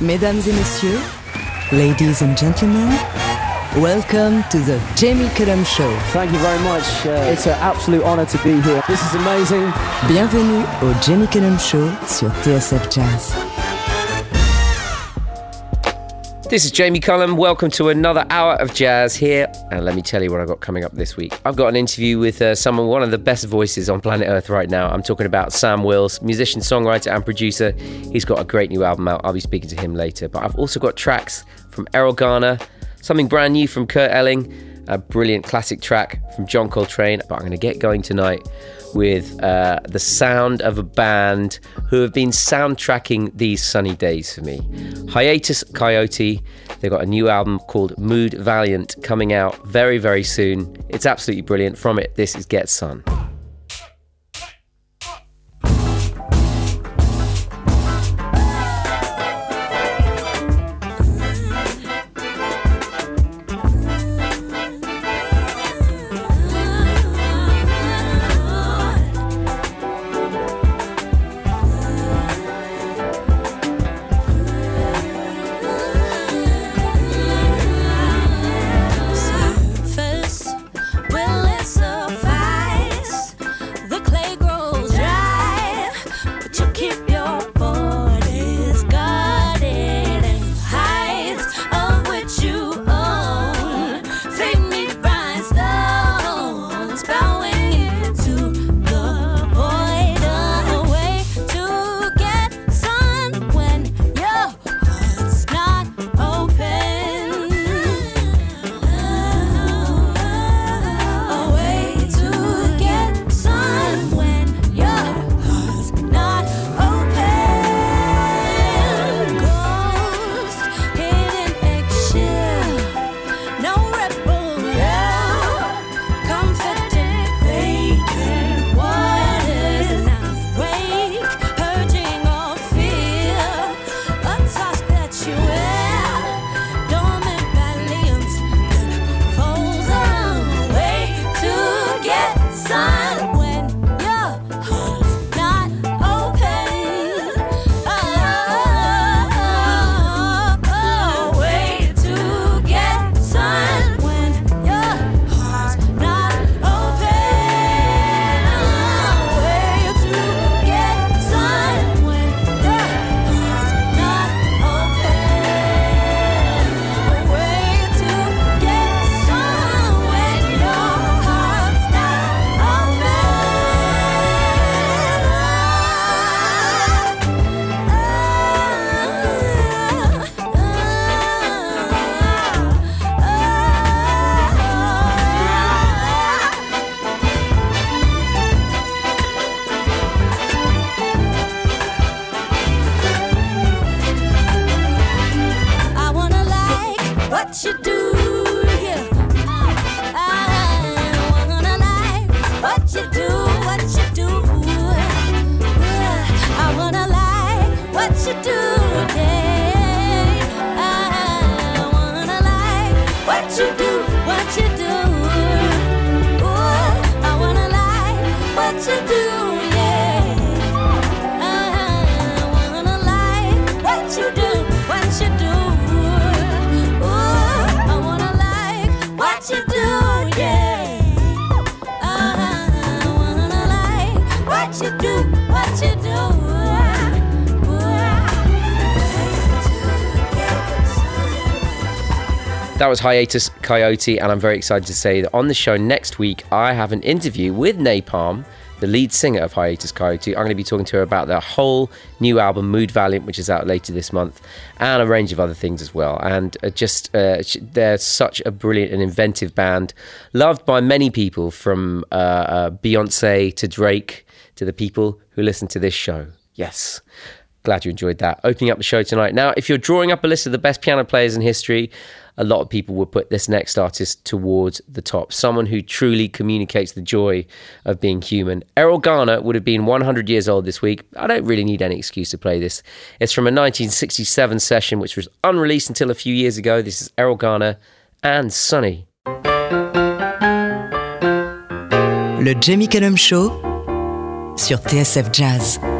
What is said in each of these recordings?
Mesdames et messieurs, ladies and gentlemen, welcome to the Jamie Cullum Show. Thank you very much. Uh, it's an absolute honor to be here. This is amazing. Bienvenue au Jamie Cullum Show sur TSF Jazz. This is Jamie Cullum. Welcome to another hour of jazz here. And let me tell you what I've got coming up this week. I've got an interview with uh, someone, one of the best voices on planet Earth right now. I'm talking about Sam Wills, musician, songwriter, and producer. He's got a great new album out. I'll be speaking to him later. But I've also got tracks from Erroll Garner, something brand new from Kurt Elling, a brilliant classic track from John Coltrane. But I'm going to get going tonight with uh, the sound of a band who have been soundtracking these sunny days for me. Hiatus Kaiyote, they've got a new album called Mood Valiant coming out very, very soon. It's absolutely brilliant. From it, this is Get Sun. you. That was Hiatus Kaiyote, and I'm very excited to say that on the show next week, I have an interview with Nai Palm, the lead singer of Hiatus Kaiyote. I'm going to be talking to her about their whole new album, Mood Valiant, which is out later this month, and a range of other things as well. And uh, just, uh, they're such a brilliant and inventive band, loved by many people from uh, uh, Beyonce to Drake to the people who listen to this show. Yes. Glad you enjoyed that. Opening up the show tonight. Now, if you're drawing up a list of the best piano players in history, a lot of people would put this next artist towards the top. Someone who truly communicates the joy of being human. Erroll Garner would have been 100 years old this week. I don't really need any excuse to play this. It's from a 1967 session, which was unreleased until a few years ago. This is Erroll Garner and Sunny. Le Jamie Cullum Show sur TSF Jazz.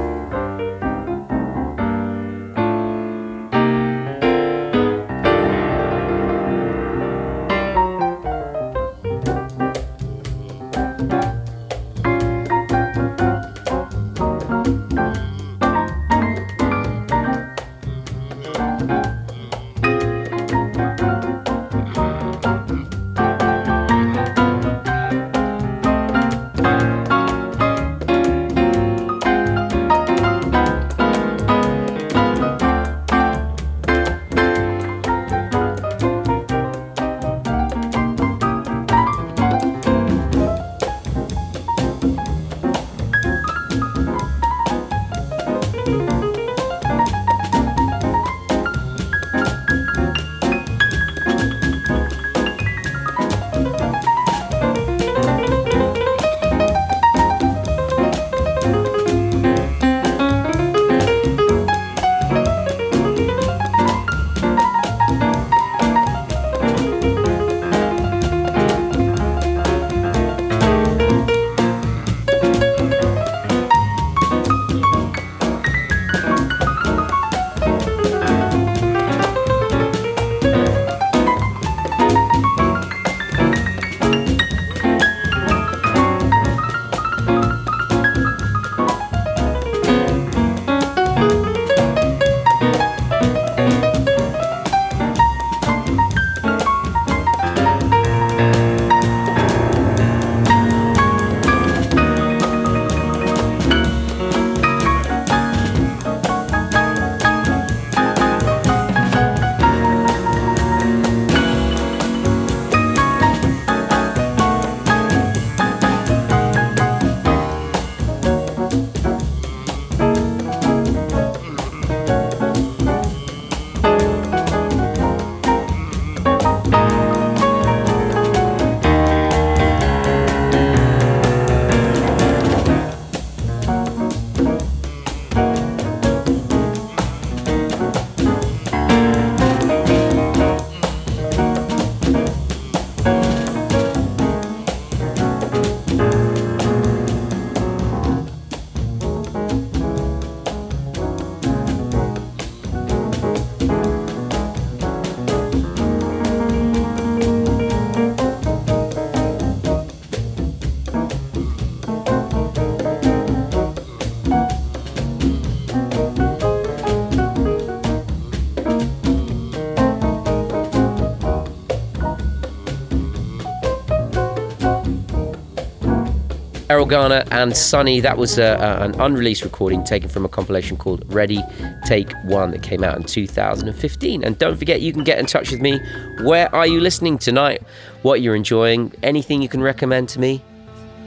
Erroll Garner and Sunny. That was a, a, an unreleased recording taken from a compilation called Ready Take One that came out in 2015. And don't forget, you can get in touch with me. Where are you listening tonight? What you're enjoying? Anything you can recommend to me?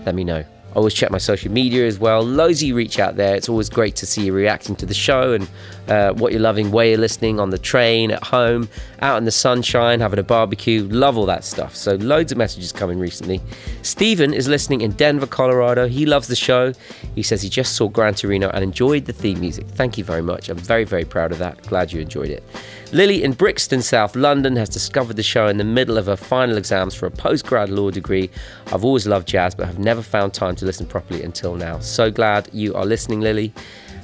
Let me know. I always check my social media as well. Loads of you reach out there. It's always great to see you reacting to the show and uh, what you're loving, where you're listening on the train, at home, out in the sunshine, having a barbecue. Love all that stuff. So, loads of messages coming recently. Stephen is listening in Denver, Colorado. He loves the show. He says he just saw Gran Torino and enjoyed the theme music. Thank you very much. I'm very, very proud of that. Glad you enjoyed it. Lily in Brixton, South London, has discovered the show in the middle of her final exams for a postgrad law degree. I've always loved jazz, but have never found time to listen properly until now. So glad you are listening, Lily,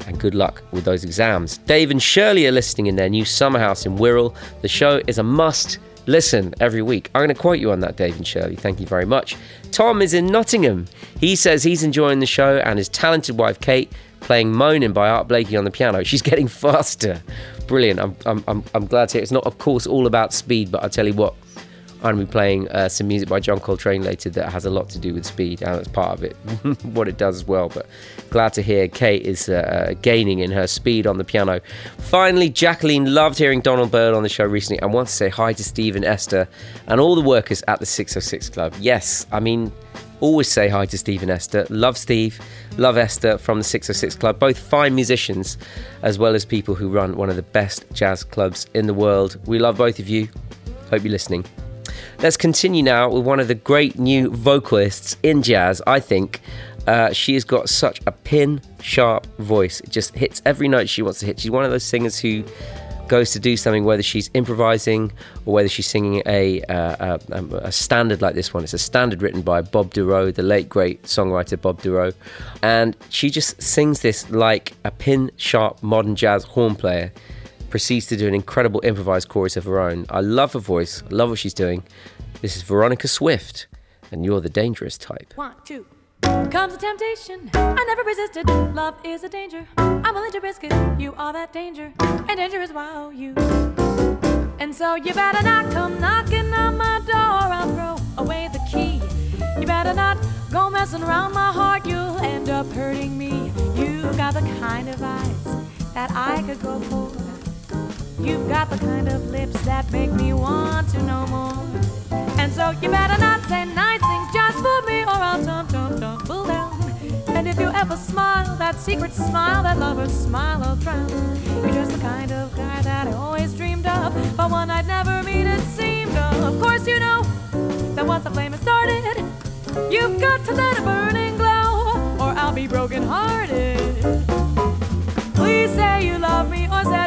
and good luck with those exams. Dave and Shirley are listening in their new summer house in Wirral. The show is a must listen every week. I'm going to quote you on that, Dave and Shirley. Thank you very much. Tom is in Nottingham. He says he's enjoying the show and his talented wife, Kate, playing Moaning by Art Blakey on the piano. She's getting faster brilliant. I'm, I'm, I'm, I'm glad to hear it. It's not, of course, all about speed, but I tell you what, I'm going to be playing uh, some music by John Coltrane later that has a lot to do with speed, and that's part of it, what it does as well. But glad to hear Kate is uh, uh, gaining in her speed on the piano. Finally, Jacqueline loved hearing Donald Byrd on the show recently and wants to say hi to Steve and Esther and all the workers at the 606 Club. Yes, I mean, always say hi to Steve and Esther. Love Steve, love Esther from the 606 Club. Both fine musicians, as well as people who run one of the best jazz clubs in the world. We love both of you. Hope you're listening. Let's continue now with one of the great new vocalists in jazz, I think. Uh, she has got such a pin sharp voice. It just hits every note she wants to hit. She's one of those singers who goes to do something, whether she's improvising or whether she's singing a, uh, a, a, standard like this one. It's a standard written by Bob Dorough, the late great songwriter Bob Dorough. And she just sings this like a pin sharp modern jazz horn player, proceeds to do an incredible improvised chorus of her own. I love her voice, I love what she's doing. This is Veronica Swift, and you're the dangerous type. One, two. Comes a temptation, I never resisted. Love is a danger, I'm willing to risk it. You are that danger, and danger is wow you. And so you better not come knocking on my door, I'll throw away the key. You better not go messing around my heart, you'll end up hurting me. You got the kind of eyes that I could go for. You've got the kind of lips that make me want to know more. And so you better not say nice things just for me, or I'll tum tum tumble down. And if you ever smile, that secret smile, that lover's smile, I'll drown. You're just the kind of guy that I always dreamed of, but one I'd never meet, it seemed of. Of course, you know that once the flame has started, you've got to let it burn and glow, or I'll be broken hearted. Please say you love me or set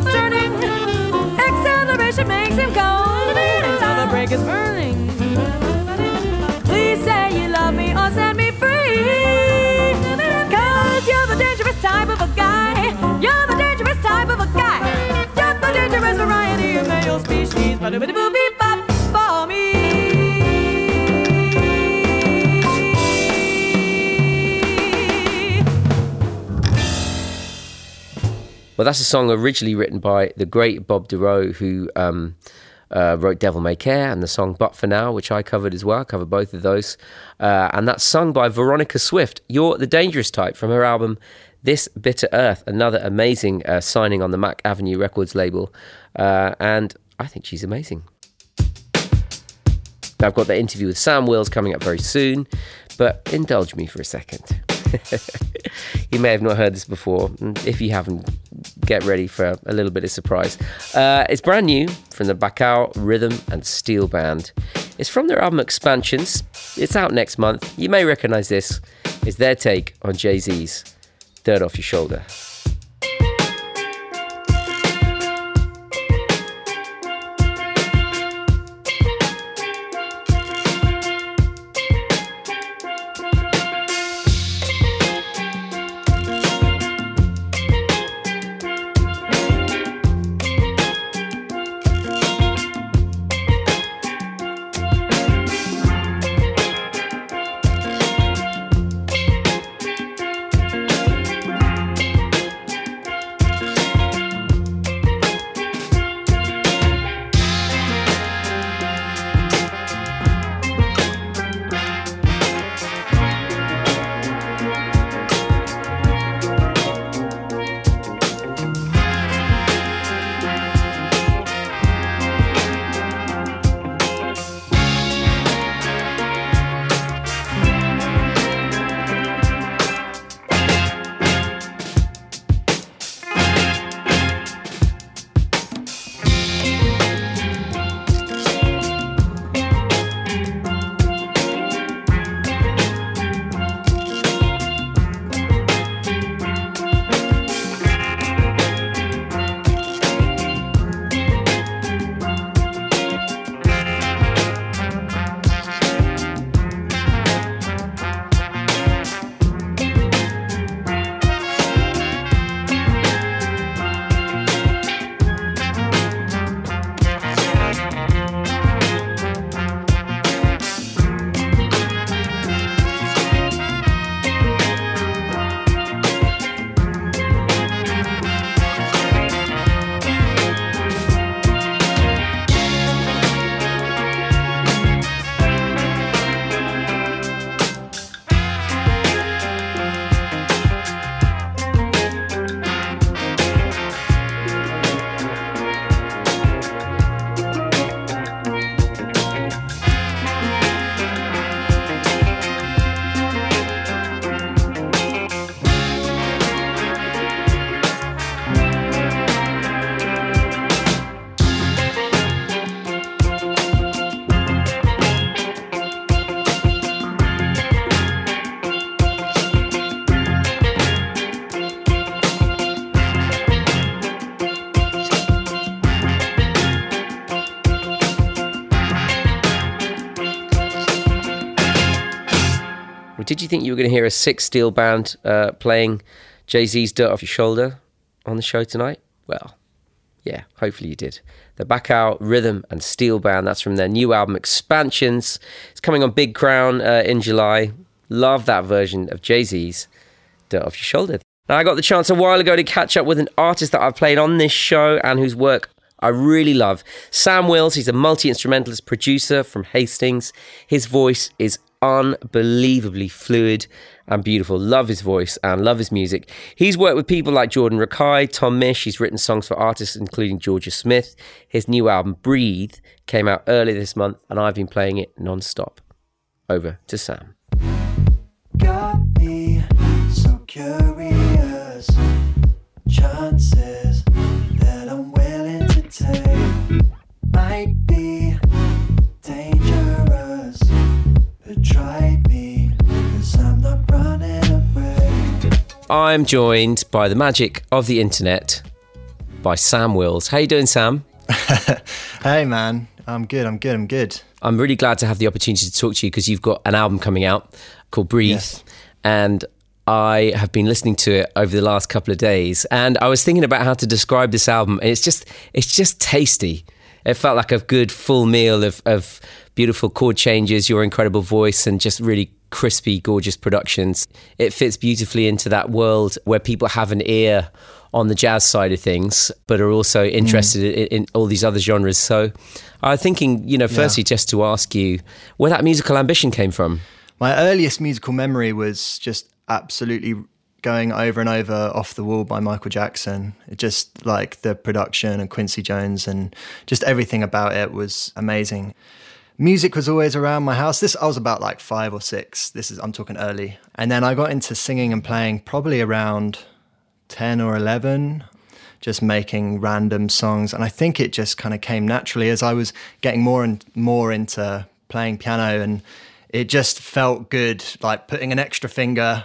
that Well, that's a song originally written by the great Bob Dorough, who um, uh, wrote Devil May Care and the song But For Now, which I covered as well. I covered both of those. Uh, and that's sung by Veronica Swift. You're the Dangerous Type from her album This Bitter Earth, another amazing uh, signing on the Mack Avenue Records label. Uh, and I think she's amazing. Now, I've got the interview with Sam Wills coming up very soon, but indulge me for a second. you may have not heard this before. If you haven't, get ready for a little bit of surprise. Uh, it's brand new from the Bacao Rhythm and Steel Band. It's from their album Expansions. It's out next month. You may recognize this. It's their take on Jay Z's Dirt Off Your Shoulder. Did you think you were going to hear a six steel band uh, playing Jay Z's Dirt Off Your Shoulder on the show tonight? Well, yeah, hopefully you did. The Bacao Rhythm and Steel Band, that's from their new album Expansions. It's coming on Big Crown uh, in July. Love that version of Jay Z's Dirt Off Your Shoulder. Now, I got the chance a while ago to catch up with an artist that I've played on this show and whose work I really love. Sam Wills, he's a multi instrumentalist producer from Hastings. His voice is unbelievably fluid and beautiful. Love his voice and love his music. He's worked with people like Jordan Rakei, Tom Misch. He's written songs for artists including Jorja Smith. His new album, Breathe, came out earlier this month, and I've been playing it non-stop. Over to Sam. chances that I'm willing to take. I'm joined by the magic of the internet by Sam Wills. How you doing, Sam? hey, man. I'm good. I'm good. I'm good. I'm really glad to have the opportunity to talk to you because you've got an album coming out called Breathe. Yes. And I have been listening to it over the last couple of days and I was thinking about how to describe this album and it's just it's just tasty. It felt like a good full meal of, of beautiful chord changes, your incredible voice and just really crispy, gorgeous productions. It fits beautifully into that world where people have an ear on the jazz side of things, but are also mm. interested in, in all these other genres. So I'm thinking, you know, firstly, just to ask you where that musical ambition came from. My earliest musical memory was just absolutely going over and over off the wall by Michael Jackson. It just like the production and Quincy Jones and just everything about it was amazing. Music was always around my house. This I was about like 5 or 6. This is I'm talking early. And then I got into singing and playing probably around 10 or 11 just making random songs and I think it just kind of came naturally as I was getting more and more into playing piano and it just felt good like putting an extra finger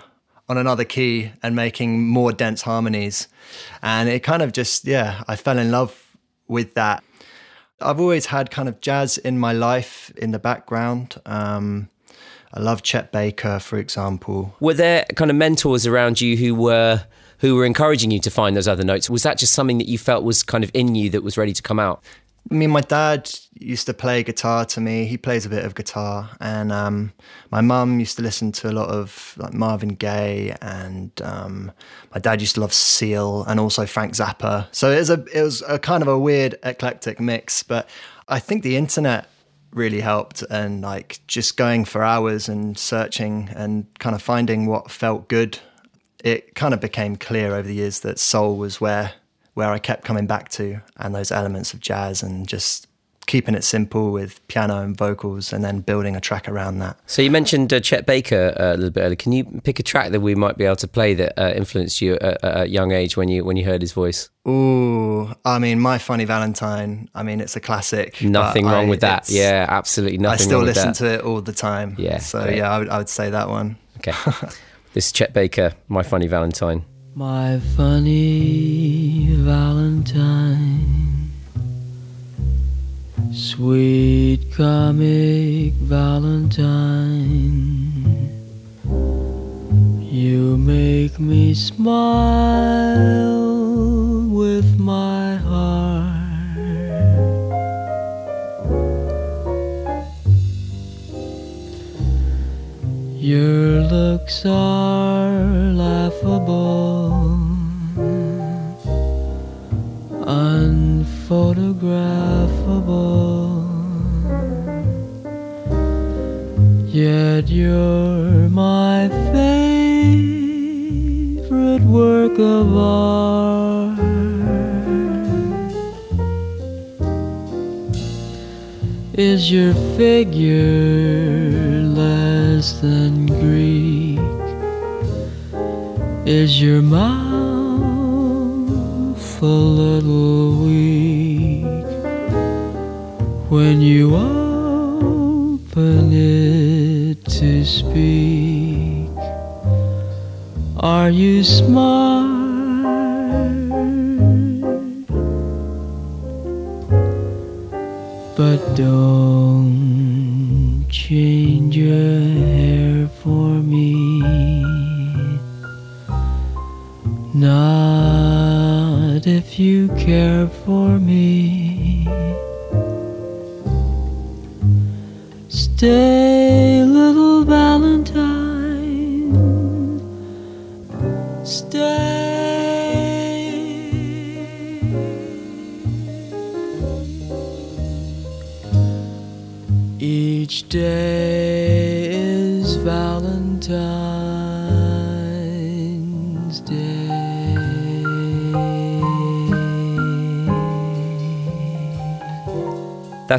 on another key and making more dense harmonies. And it kind of just, yeah, I fell in love with that. I've always had kind of jazz in my life in the background. Um, I love Chet Baker, for example. Were there kind of mentors around you who were who were encouraging you to find those other notes? Was that just something that you felt was kind of in you that was ready to come out? I mean, my dad used to play guitar to me. He plays a bit of guitar, and um, my mum used to listen to a lot of like Marvin Gaye, and um, my dad used to love Seal and also Frank Zappa. So it was a it was a kind of a weird eclectic mix. But I think the internet really helped, and like just going for hours and searching and kind of finding what felt good. It kind of became clear over the years that soul was where where I kept coming back to, and those elements of jazz and just keeping it simple with piano and vocals and then building a track around that. So you mentioned uh, Chet Baker uh, a little bit earlier. Can you pick a track that we might be able to play that uh, influenced you at, at a young age when you when you heard his voice? Ooh, I mean, My Funny Valentine. I mean, it's a classic. Nothing wrong I- with that. Yeah, absolutely nothing. I still listen to it all the time. Yeah, So great. yeah, I would, I would say that one. Okay, this is Chet Baker, My Funny Valentine. My funny Valentine, sweet comic Valentine, you make me smile with my heart. Your looks are laughable, unphotographable. Yet you're my favorite work of art. Is your figure less than Greek? Is your mouth a little weak when you open it to speak? Are you smart? But don't change your hair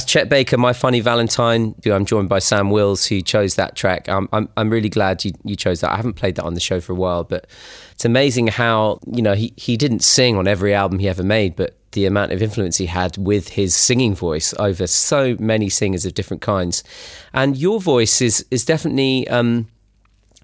Chet Baker, My Funny Valentine. I'm joined by Sam Wills, who chose that track. I'm, I'm, I'm really glad you, you chose that. I haven't played that on the show for a while, but it's amazing how, you know, he, he didn't sing on every album he ever made, but the amount of influence he had with his singing voice over so many singers of different kinds. And your voice is, is definitely. Um,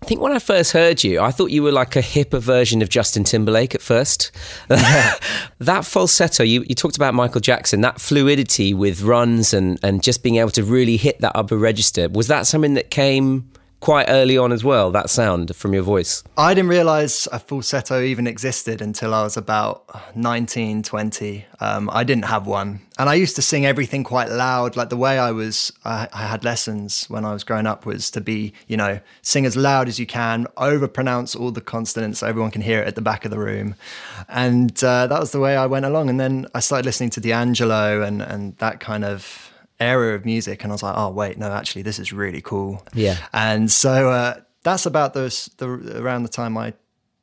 I think when I first heard you, I thought you were like a hipper version of Justin Timberlake at first. that falsetto, you, you talked about Michael Jackson, that fluidity with runs and, and just being able to really hit that upper register. Was that something that came quite early on as well, that sound from your voice? I didn't realize a falsetto even existed until I was about 19, 20. Um, I didn't have one. And I used to sing everything quite loud. Like the way I was, I, I had lessons when I was growing up was to be, you know, sing as loud as you can, over pronounce all the consonants so everyone can hear it at the back of the room. And uh, that was the way I went along. And then I started listening to D'Angelo and, and that kind of era of music and I was like, oh wait, no, actually this is really cool. Yeah. And so uh, that's about the, the around the time I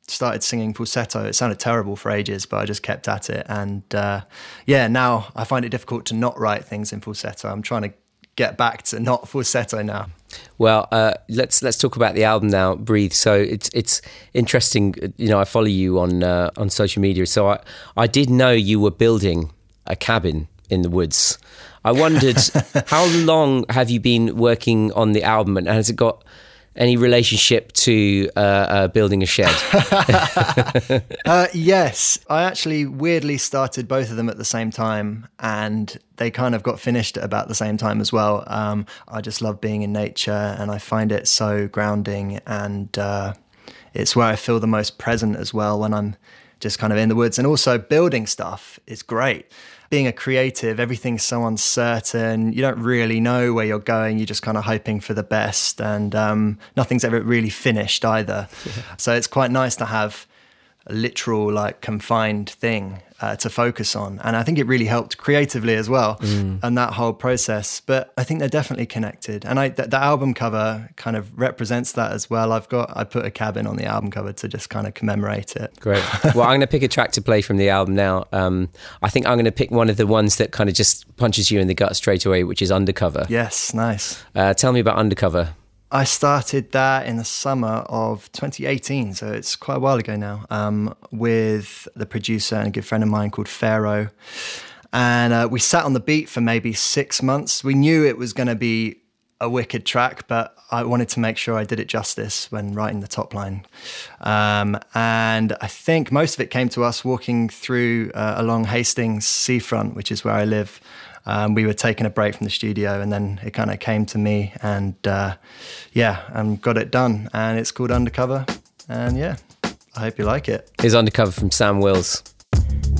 started singing falsetto. It sounded terrible for ages, but I just kept at it. And uh, yeah, now I find it difficult to not write things in falsetto. I'm trying to get back to not falsetto now. Well, uh, let's let's talk about the album now. Breathe. So it's it's interesting. You know, I follow you on uh, on social media. So I I did know you were building a cabin in the woods. I wondered how long have you been working on the album, and has it got any relationship to uh, uh, building a shed? uh, yes, I actually weirdly started both of them at the same time, and they kind of got finished at about the same time as well. Um, I just love being in nature, and I find it so grounding, and uh, it's where I feel the most present as well when I'm just kind of in the woods, and also building stuff is great being a creative, everything's so uncertain. You don't really know where you're going. You're just kind of hoping for the best, and um, nothing's ever really finished either. Yeah. So it's quite nice to have a literal, like confined thing uh, to focus on. And I think it really helped creatively as well, mm. and that whole process. But I think they're definitely connected. And I, th- the album cover kind of represents that as well. I've got, I put a cabin on the album cover to just kind of commemorate it. Great. well, I'm going to pick a track to play from the album now. Um, I think I'm going to pick one of the ones that kind of just punches you in the gut straight away, which is Undercover. Yes, nice. Uh, tell me about Undercover. I started that in the summer of 2018, so it's quite a while ago now, um, with the producer and a good friend of mine called Pharaoh. And uh, we sat on the beat for maybe six months. We knew it was going to be a wicked track, but I wanted to make sure I did it justice when writing the top line. Um, and I think most of it came to us walking through uh, along Hastings seafront, which is where I live um, we were taking a break from the studio, and then it kind of came to me, and uh, yeah, and got it done. And it's called Undercover, and yeah, I hope you like it. It's Undercover from Sam Wills.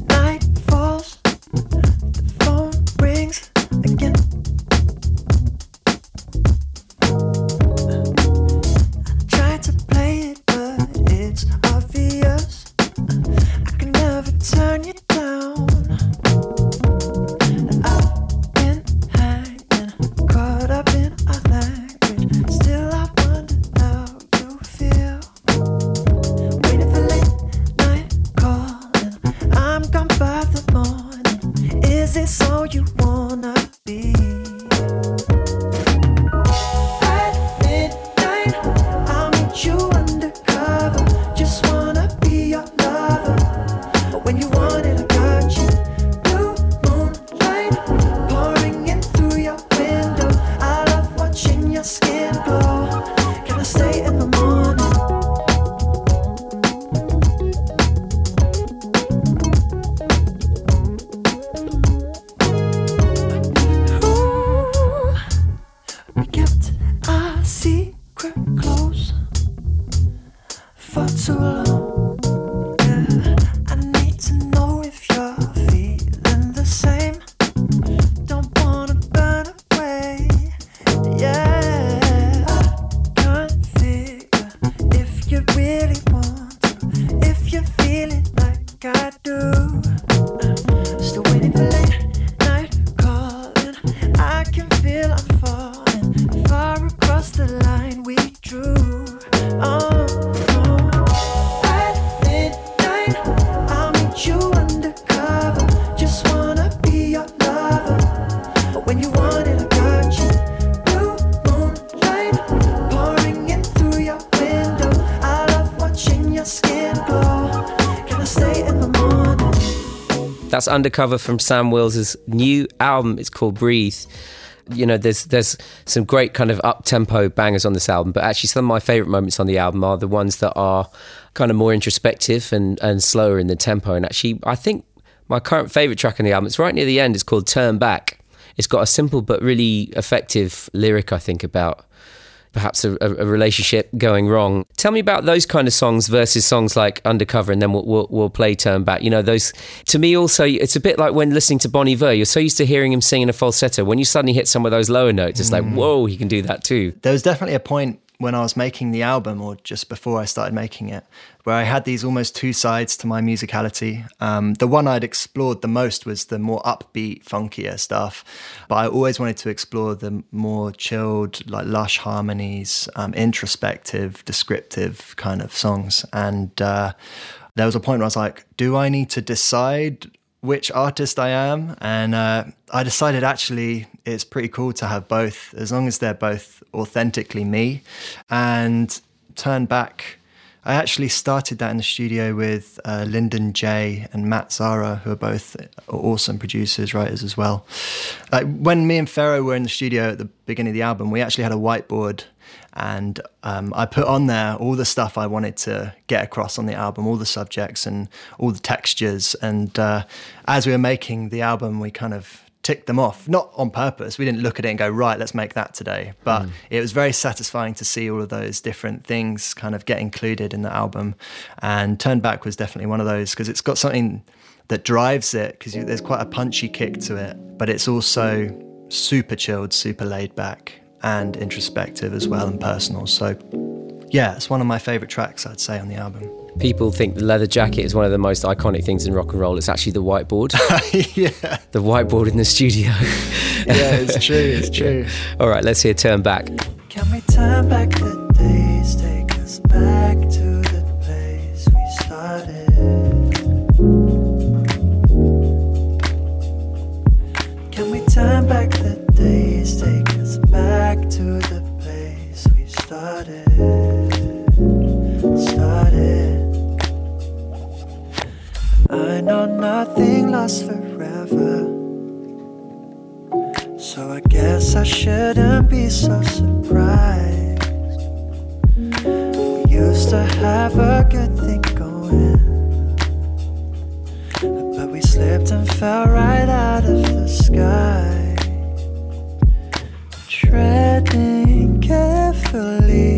Night falls, the phone rings again. Undercover from Sam Wills' new album. It's called Breathe. you know, there's there's some great kind of up tempo bangers on this album, but actually some of my favorite moments on the album are the ones that are kind of more introspective and and slower in the tempo. And actually, I think my current favorite track on the album, it's right near the end. It's called "Turn Back." It's got a simple but really effective lyric, I think, about perhaps a, a, relationship going wrong. Tell me about those kind of songs versus songs like Undercover, and then we'll, we'll, we'll, play Turn Back. You know, those to me also, it's a bit like when listening to Bon Iver. You're so used to hearing him sing in a falsetto. When you suddenly hit some of those lower notes, it's like, mm. whoa, he can do that too. There was definitely a point when I was making the album, or just before I started making it, where I had these almost two sides to my musicality. Um, the one I'd explored the most was the more upbeat, funkier stuff, but I always wanted to explore the more chilled, like lush harmonies, um, introspective, descriptive kind of songs. And uh, there was a point where I was like, do I need to decide which artist I am. And uh, I decided actually it's pretty cool to have both, as long as they're both authentically me. And turn back. I actually started that in the studio with uh, Lyndon J and Matt Zara, who are both awesome producers, writers as well. Like when me and Pharaoh were in the studio at the beginning of the album, we actually had a whiteboard and um, I put on there all the stuff I wanted to get across on the album, all the subjects and all the textures. And uh, as we were making the album, we kind of ticked them off, not on purpose. We didn't look at it and go, right, let's make that today. But mm. it was very satisfying to see all of those different things kind of get included in the album. And Turn Back was definitely one of those because it's got something that drives it because there's quite a punchy kick to it, but it's also super chilled, super laid back and introspective as well and personal. So, yeah, it's one of my favorite tracks, I'd say, on the album. People think the leather jacket is one of the most iconic things in rock and roll. It's actually the whiteboard. yeah. The whiteboard in the studio. yeah, it's true, it's true. Yeah. All right, let's hear Turn Back. Can we turn back the days, take us back to the place we started? Can we turn back Nothing lasts forever. So I guess I shouldn't be so surprised. We used to have a good thing going. But we slipped and fell right out of the sky treading carefully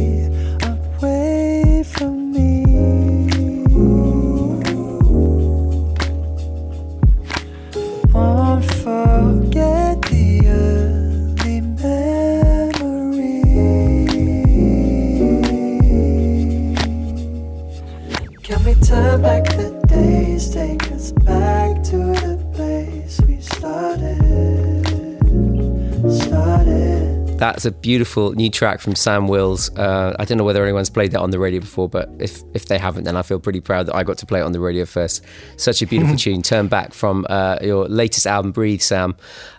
That's a beautiful new track from Sam Wills. Uh, I don't know whether anyone's played that on the radio before, but if if they haven't, then I feel pretty proud that I got to play it on the radio first. Such a beautiful tune. Turn back from uh, your latest album, Breathe, Sam.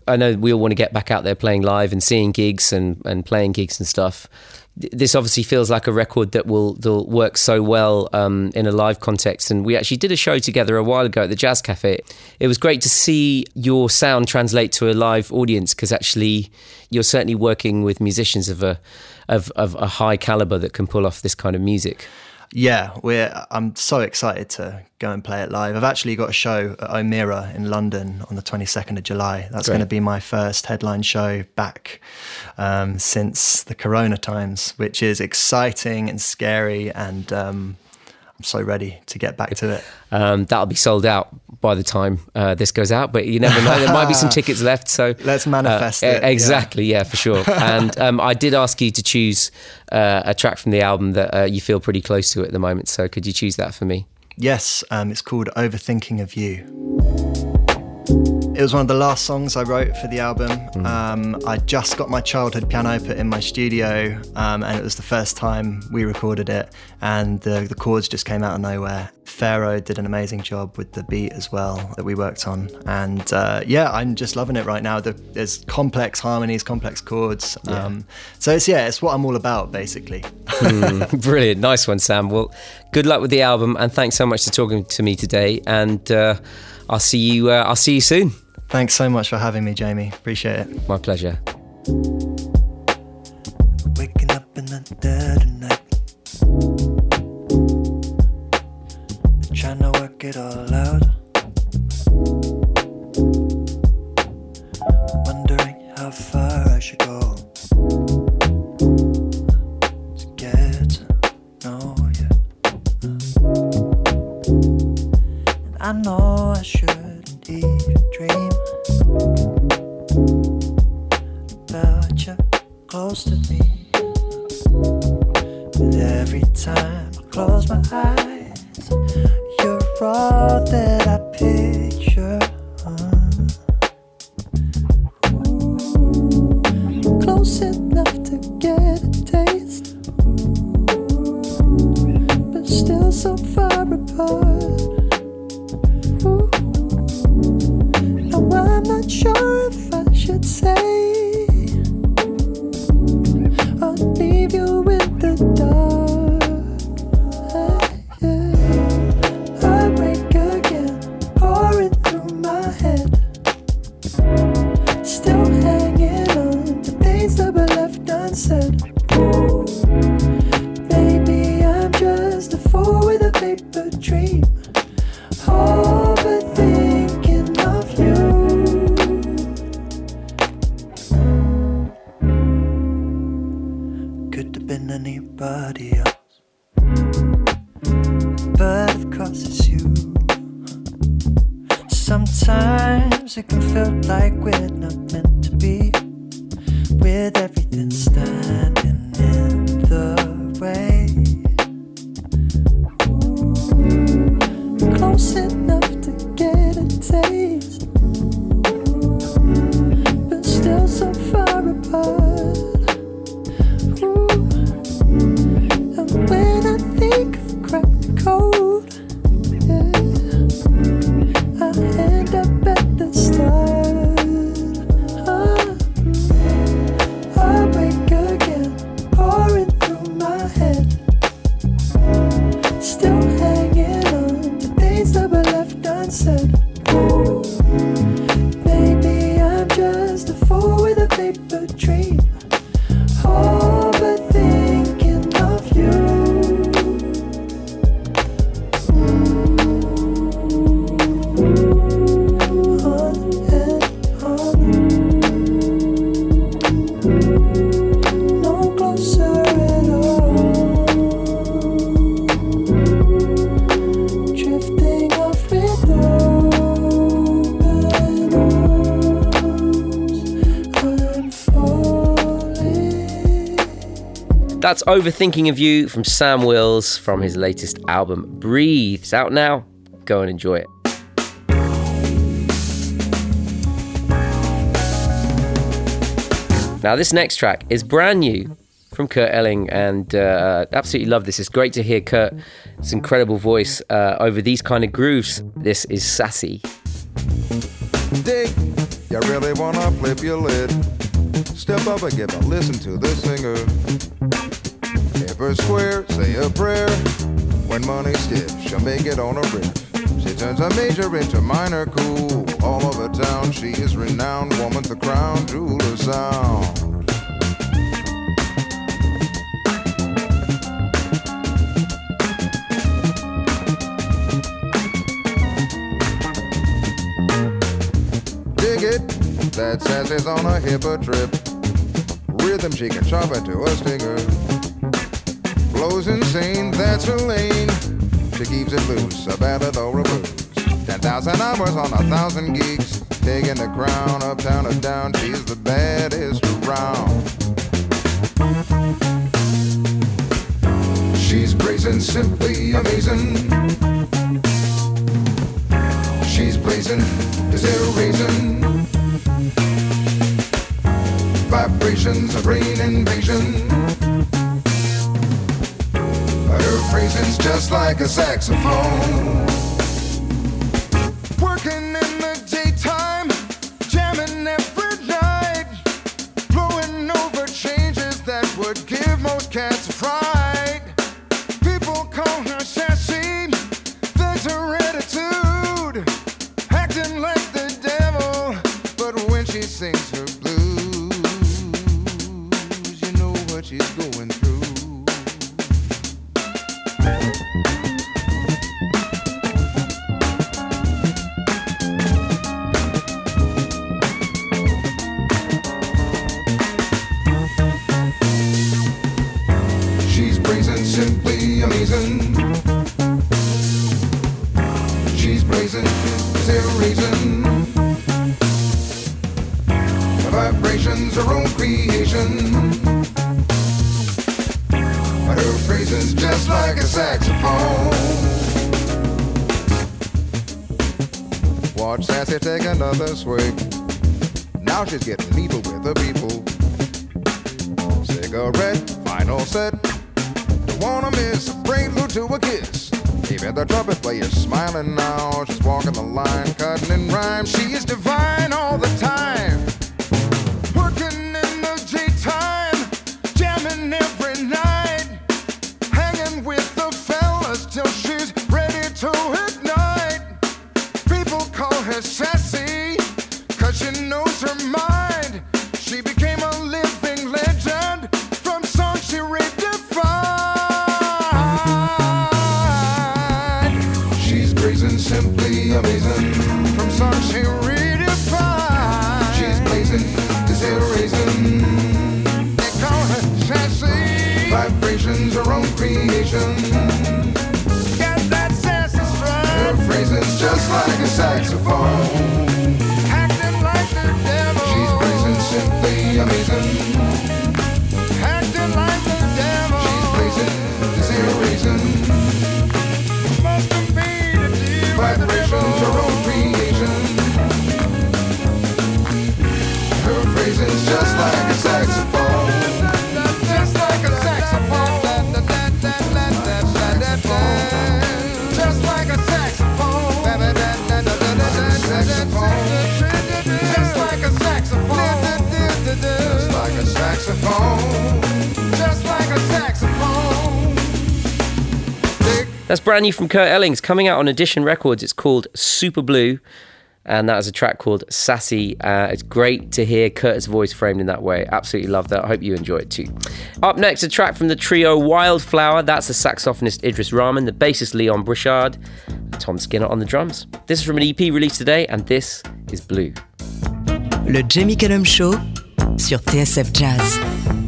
I know we all want to get back out there playing live and seeing gigs and, and playing gigs and stuff this obviously feels like a record that will, will work so well um, in a live context. And we actually did a show together a while ago at the Jazz Cafe. It was great to see your sound translate to a live audience because actually you're certainly working with musicians of a of, of a high caliber that can pull off this kind of music. Yeah, we're. I'm so excited to go and play it live. I've actually got a show at Omeara in London on the 22nd of July. That's going to be my first headline show back um, since the Corona times, which is exciting and scary and um, I'm so ready to get back to it. Um, that'll be sold out by the time uh, this goes out, but you never know. There might be some tickets left. So let's manifest uh, it. Exactly, yeah, yeah for sure. and um, I did ask you to choose uh, a track from the album that uh, you feel pretty close to at the moment. So could you choose that for me? Yes, um, it's called Overthinking of You. It was one of the last songs I wrote for the album. Mm. Um, I just got my childhood piano put in my studio, um, and it was the first time we recorded it, and the, the chords just came out of nowhere. Pharaoh did an amazing job with the beat as well that we worked on, and uh, yeah, I'm just loving it right now. The, there's complex harmonies, complex chords, yeah. um, so it's yeah, it's what I'm all about basically. mm, brilliant, nice one, Sam. Well, good luck with the album, and thanks so much for talking to me today. And uh, I'll see you. Uh, I'll see you soon. Thanks so much for having me, Jamie. Appreciate it. My pleasure. Waking up in the dead to me. But every time I close my eyes, you're all that I picture. That's Overthinking of You from Sam Wills from his latest album, Breathe. It's out now. Go and enjoy it. Now, this next track is brand new from Kurt Elling, and uh, absolutely love this. It's great to hear Kurt, his incredible voice uh, over these kind of grooves. This is Sassy. Dig, you really wanna flip your lid? Step up and give a listen to the singer. Ever square, say a prayer. When money's stiff, she'll make it on a riff. She turns a major into minor, cool. All over town, she is renowned. Woman, the crown, jeweler sound. Dig it, that sassy's on a hipper trip. Rhythm she can chop into a stinger. Flows insane, that's her lane. She keeps it loose, a or a blues. Ten thousand hours on a thousand geeks. Taking the crown uptown or down, she's the baddest around. She's brazen, simply amazing. She's blazing, is there a reason? Vibrations, a brain invasion. Her phrasing's just like a saxophone. Working in the daytime, jamming every night, blowing over changes that would give most cats Brazen, simply amazing. From songs she redefined. She's blazing, is erasing. They call her sassy. Vibrations, her own creation. Got that sassy strut. Her phrasing's just like a saxophone. That's brand new from Kurt Ellings, coming out on Edition Records. It's called Super Blue, and that is a track called Sassy. Uh, it's great to hear Kurt's voice framed in that way. Absolutely love that. I hope you enjoy it too. Up next, a track from the trio Wildflower. That's the saxophonist Idris Rahman, the bassist Leon Brichard, and Tom Skinner on the drums. This is from an EP released today, and this is Blue. Le Jamie Cullum Show sur TSF Jazz.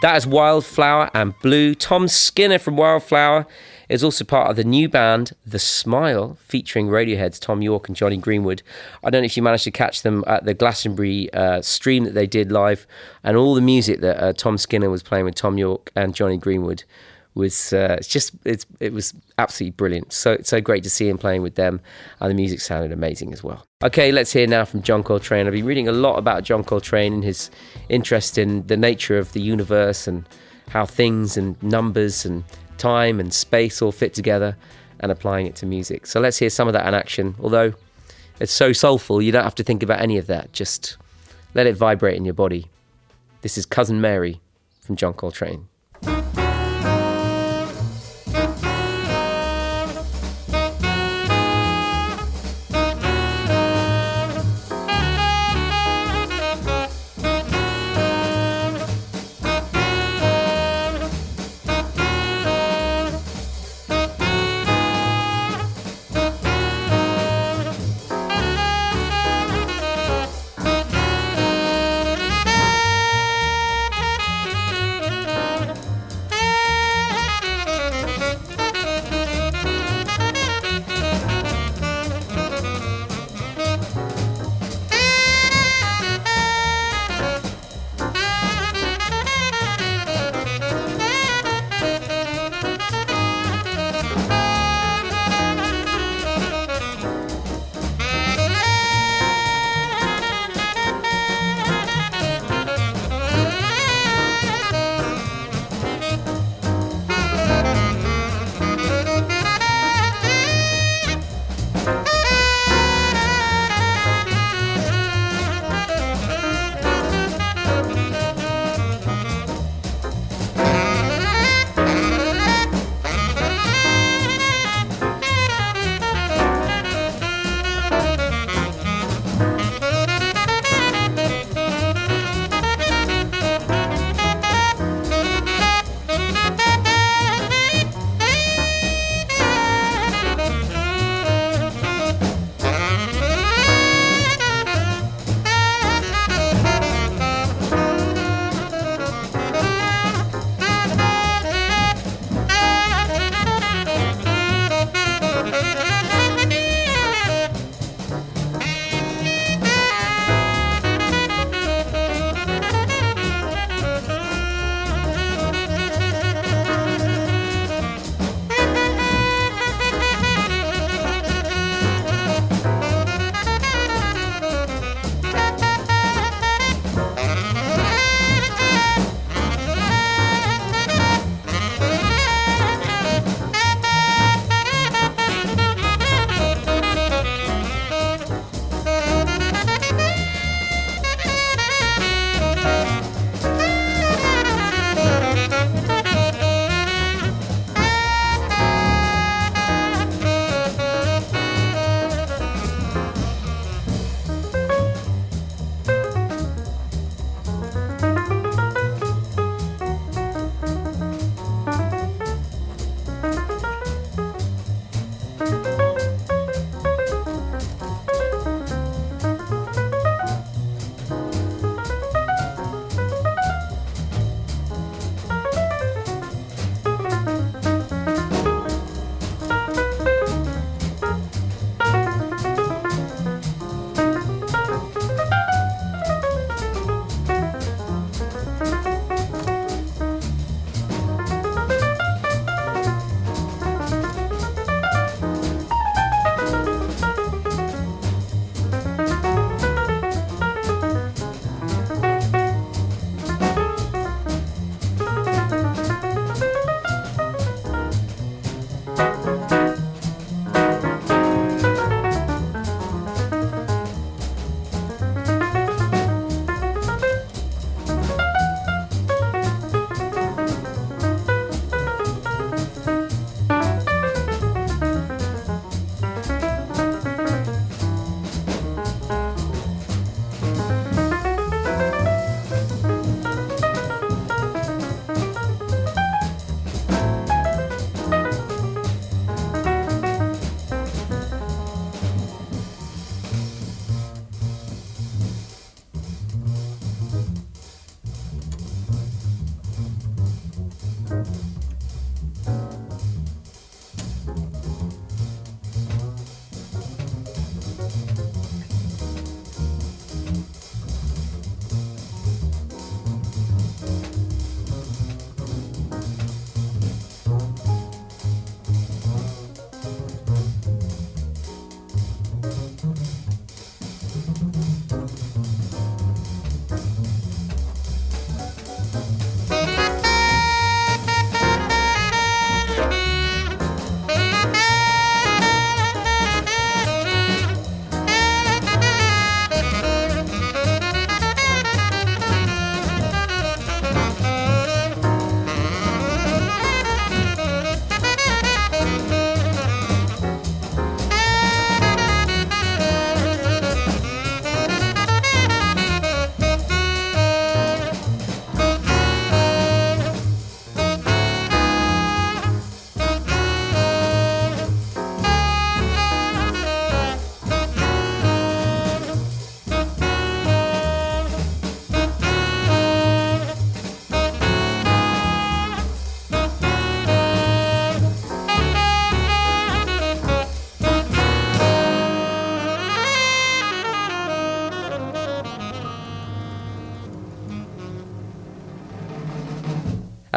That is Wildflower and Blue. Tom Skinner from Wildflower is also part of the new band, The Smile, featuring Radiohead's Thom Yorke and Jonny Greenwood. I don't know if you managed to catch them at the Glastonbury uh, stream that they did live, and all the music that uh, Tom Skinner was playing with Thom Yorke and Jonny Greenwood was uh, it's just it's it was absolutely brilliant. So so great to see him playing with them, and the music sounded amazing as well. Okay, let's hear now from John Coltrane. I've been reading a lot about John Coltrane and his interest in the nature of the universe and how things and numbers and time and space all fit together and applying it to music. So let's hear some of that in action. Although it's so soulful, you don't have to think about any of that. Just let it vibrate in your body. This is Cousin Mary from John Coltrane.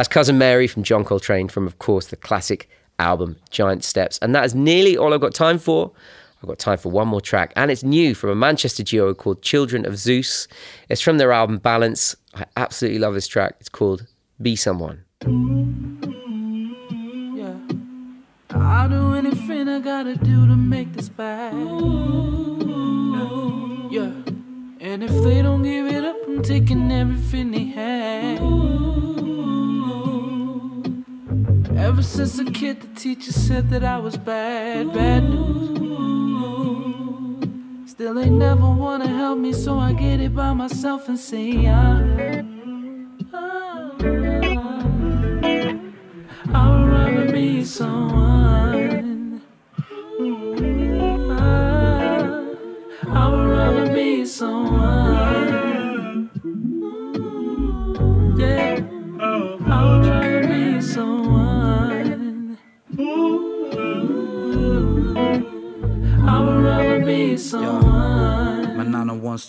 That's Cousin Mary from John Coltrane from, of course, the classic album Giant Steps. And that is nearly all I've got time for. I've got time for one more track, and it's new from a Manchester duo called Children of Zeus. It's from their album Balance. I absolutely love this track. It's called Be Someone. Yeah. I'll do anything I gotta do to make this back. Yeah. And if they don't give it up, I'm taking everything they had. Ever since a kid, the teacher said that I was bad, bad news. Still, they never wanna help me, so I get it by myself and say, ah,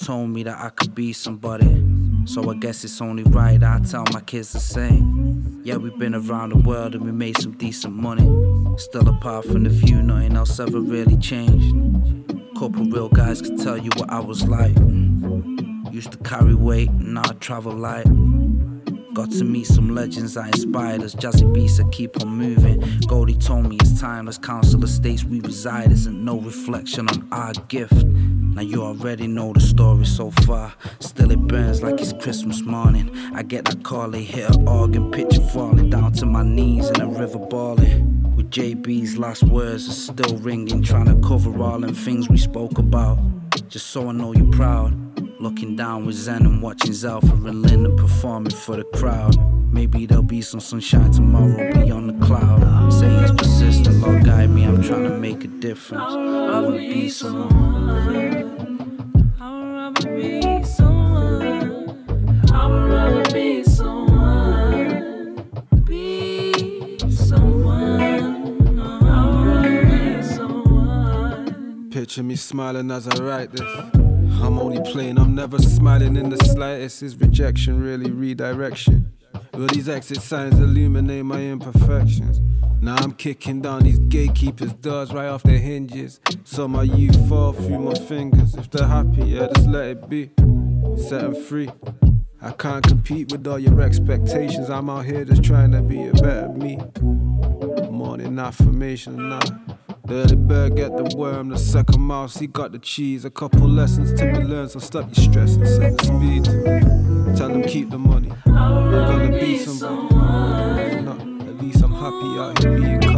told me that I could be somebody. So I guess it's only right I tell my kids the same. Yeah, we've been around the world and we made some decent money. Still apart from the few, nothing else ever really changed. Couple real guys could tell you what I was like. Used to carry weight, now I travel light. Got to meet some legends that inspired us. Jazzy beats that keep on moving. Goldie told me it's timeless. Council estates we reside isn't no reflection on our gift. Now you already know the story so far. Still it burns like it's Christmas morning. I get that call, they hit an organ, picture falling down to my knees in a river bawling. With JB's last words are still ringing, trying to cover all them things we spoke about. Just so I know you're proud. Looking down with Zen and watching Zelfa and Linda performing for the crowd. Maybe there'll be some sunshine tomorrow beyond the cloud. Say it's persistent, Lord guide me, I'm trying to make a difference. I wanna be someone. Picture me smiling as I write this. I'm only playing, I'm never smiling in the slightest. Is rejection really redirection? Will these exit signs illuminate my imperfections? Now I'm kicking down these gatekeepers' doors right off their hinges. So my youth fall through my fingers. If they're happy, yeah, just let it be. Set them free. I can't compete with all your expectations. I'm out here just trying to be a better me. Morning affirmation now. The early bird get the worm, the second mouse, he got the cheese. A couple lessons to be learned, so stop your stress and set the speed. Tell them keep the money. I'm gonna be. If not, at least I'm happy out here being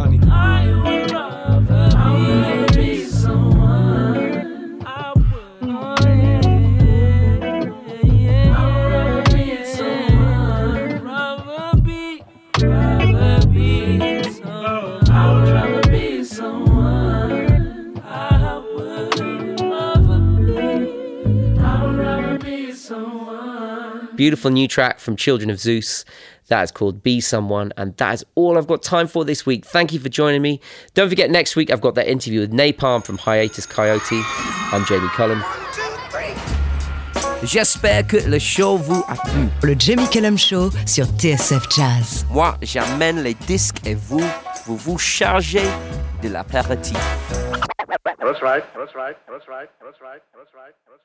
Beautiful new track from Children of Zeus. That is called Be Someone. And that is all I've got time for this week. Thank you for joining me. Don't forget, next week I've got that interview with Nai Palm from Hiatus Kaiyote. I'm Jamie Cullum. J'espère que le show vous a plu. Le Jamie Cullum Show sur TSF Jazz. Moi, j'amène les disques et vous, vous vous chargez de l'apéritif. That's right. That's right. That's right. That's right. That's right. That's right. That's right.